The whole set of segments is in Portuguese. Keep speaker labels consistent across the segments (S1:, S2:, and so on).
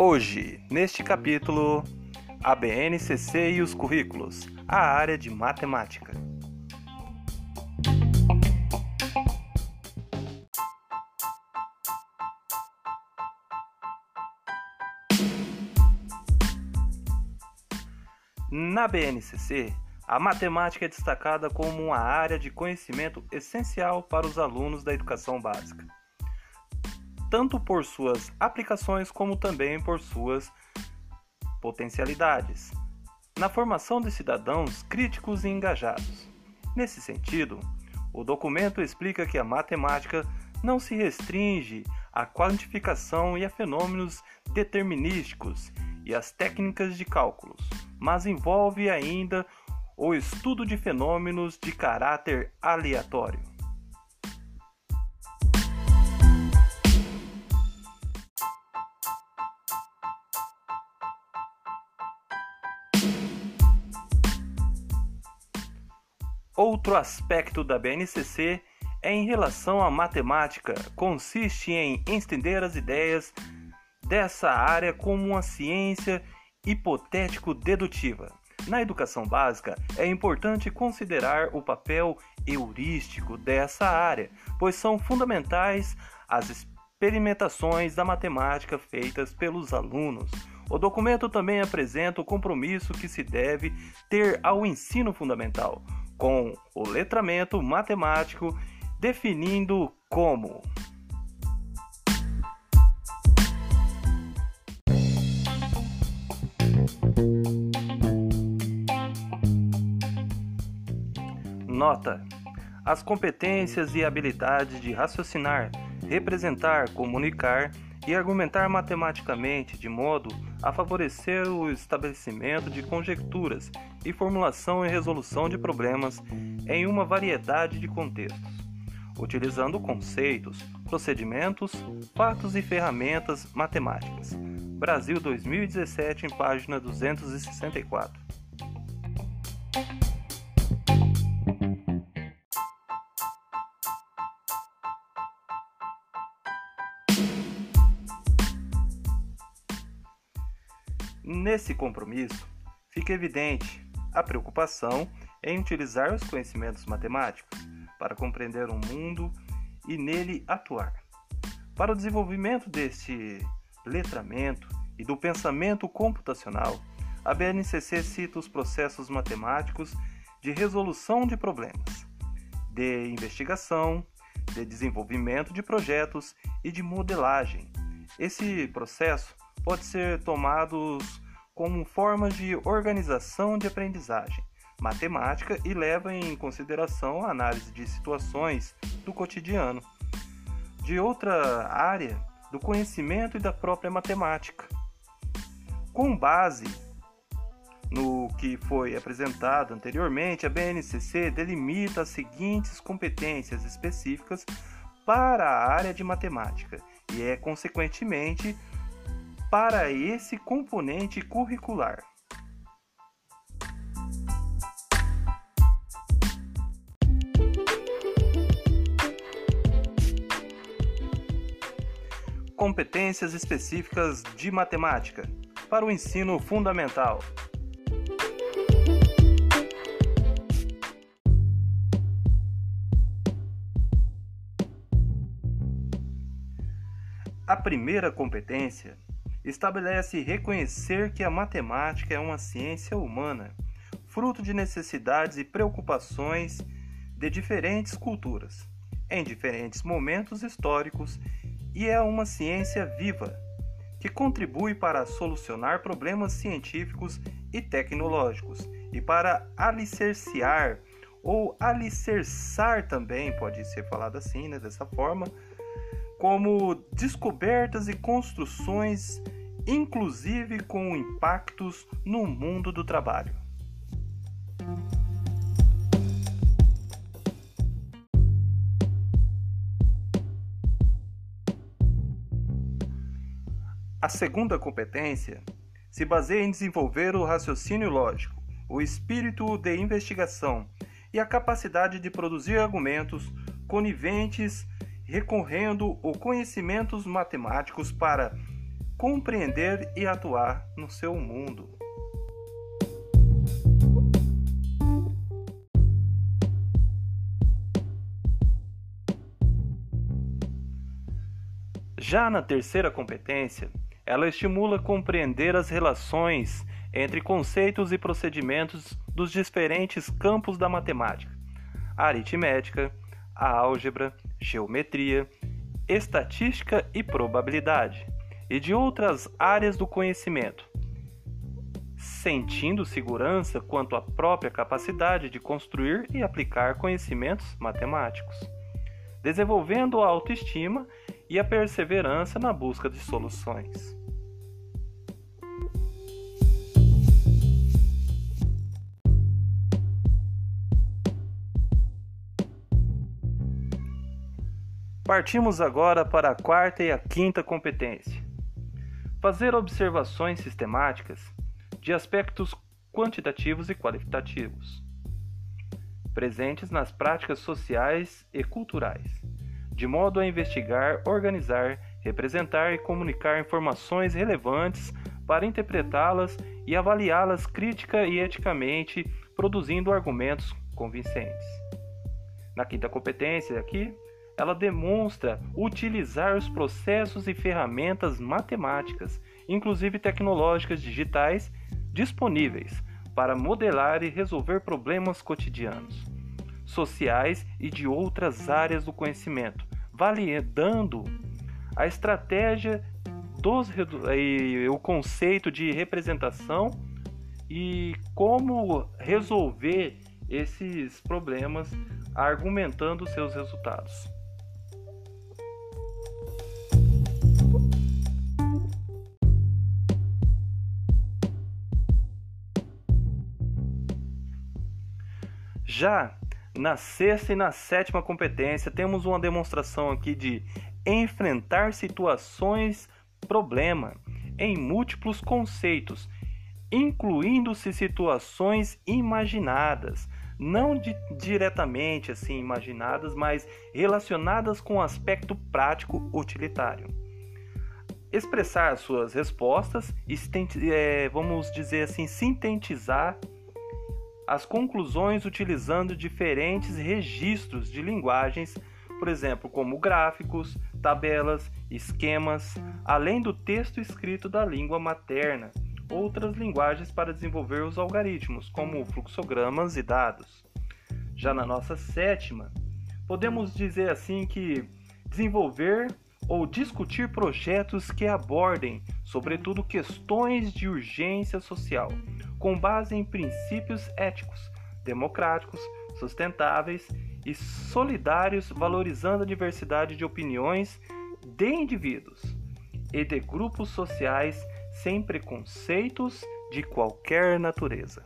S1: Hoje, neste capítulo, a BNCC e os currículos, a área de matemática. Na BNCC, a matemática é destacada como uma área de conhecimento essencial para os alunos da educação básica tanto por suas aplicações como também por suas potencialidades, na formação de cidadãos críticos e engajados. Nesse sentido, o documento explica que a matemática não se restringe à quantificação e a fenômenos determinísticos e às técnicas de cálculos, mas envolve ainda o estudo de fenômenos de caráter aleatório. Outro aspecto da BNCC é em relação à matemática, consiste em estender as ideias dessa área como uma ciência hipotético-dedutiva. Na educação básica, é importante considerar o papel heurístico dessa área, pois são fundamentais as experimentações da matemática feitas pelos alunos. O documento também apresenta o compromisso que se deve ter ao ensino fundamental, com o letramento matemático definindo como Nota: As competências e habilidades de raciocinar, representar, comunicar e argumentar matematicamente de modo a favorecer o estabelecimento de conjecturas e formulação e resolução de problemas em uma variedade de contextos, utilizando conceitos, procedimentos, fatos e ferramentas matemáticas. Brasil 2017, em página 264. Nesse compromisso, fica evidente a preocupação em utilizar os conhecimentos matemáticos para compreender o mundo e nele atuar. Para o desenvolvimento deste letramento e do pensamento computacional, a BNCC cita os processos matemáticos de resolução de problemas, de investigação, de desenvolvimento de projetos e de modelagem. Esse processo pode ser tomado como formas de organização de aprendizagem matemática e leva em consideração a análise de situações do cotidiano, de outra área do conhecimento e da própria matemática. Com base no que foi apresentado anteriormente, a BNCC delimita as seguintes competências específicas para a área de matemática e é, consequentemente, para esse componente curricular. Competências específicas de matemática para o ensino fundamental. A primeira competência estabelece reconhecer que a matemática é uma ciência humana, fruto de necessidades e preocupações de diferentes culturas, em diferentes momentos históricos, e é uma ciência viva, que contribui para solucionar problemas científicos e tecnológicos e para alicerciar ou alicerçar também, pode ser falado assim, né, dessa forma, como descobertas e construções inclusive com impactos no mundo do trabalho. A segunda competência se baseia em desenvolver o raciocínio lógico, o espírito de investigação e a capacidade de produzir argumentos coniventes, recorrendo a conhecimentos matemáticos para compreender e atuar no seu mundo. Já na terceira competência, ela estimula compreender as relações entre conceitos e procedimentos dos diferentes campos da matemática: a aritmética, a álgebra, geometria, estatística e probabilidade, e de outras áreas do conhecimento, sentindo segurança quanto à própria capacidade de construir e aplicar conhecimentos matemáticos, desenvolvendo a autoestima e a perseverança na busca de soluções. Partimos agora para a quarta e a quinta competência. Fazer observações sistemáticas de aspectos quantitativos e qualitativos, presentes nas práticas sociais e culturais, de modo a investigar, organizar, representar e comunicar informações relevantes para interpretá-las e avaliá-las crítica e eticamente, produzindo argumentos convincentes. Na quinta competência aqui, ela demonstra utilizar os processos e ferramentas matemáticas, inclusive tecnológicas digitais, disponíveis para modelar e resolver problemas cotidianos, sociais e de outras áreas do conhecimento, validando a estratégia dos e o conceito de representação e como resolver esses problemas argumentando seus resultados. Já na sexta e na sétima competência, temos uma demonstração aqui de enfrentar situações problema em múltiplos conceitos, incluindo-se situações imaginadas, não de, diretamente assim imaginadas, mas relacionadas com o aspecto prático utilitário. Expressar suas respostas, é, vamos dizer assim, sintetizar as conclusões utilizando diferentes registros de linguagens, por exemplo, como gráficos, tabelas, esquemas, além do texto escrito da língua materna, outras linguagens para desenvolver os algoritmos, como fluxogramas e dados. Já na nossa sétima, podemos dizer assim que desenvolver ou discutir projetos que abordem, sobretudo, questões de urgência social com base em princípios éticos, democráticos, sustentáveis e solidários, valorizando a diversidade de opiniões de indivíduos e de grupos sociais sem preconceitos de qualquer natureza.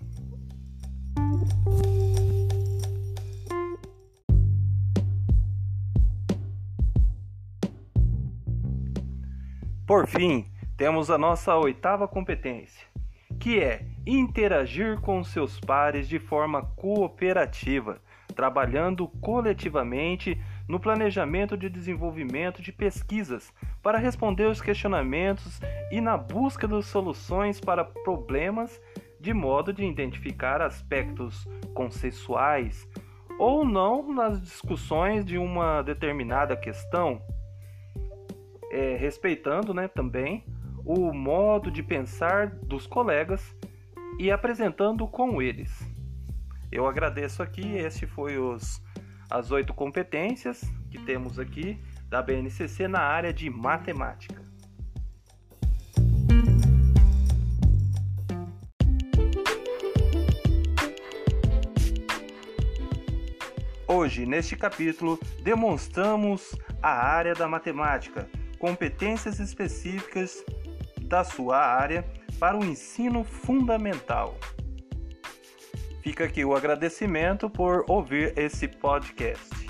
S1: Por fim, temos a nossa oitava competência, que é interagir com seus pares de forma cooperativa, trabalhando coletivamente no planejamento de desenvolvimento de pesquisas para responder os questionamentos e na busca de soluções para problemas, de modo de identificar aspectos consensuais ou não nas discussões de uma determinada questão, é, respeitando né, também o modo de pensar dos colegas e apresentando com eles. Eu agradeço aqui, esse foi os as oito competências que temos aqui da BNCC na área de matemática. Hoje, neste capítulo, demonstramos a área da matemática, competências específicas da sua área para o ensino fundamental. Fica aqui o agradecimento por ouvir esse podcast.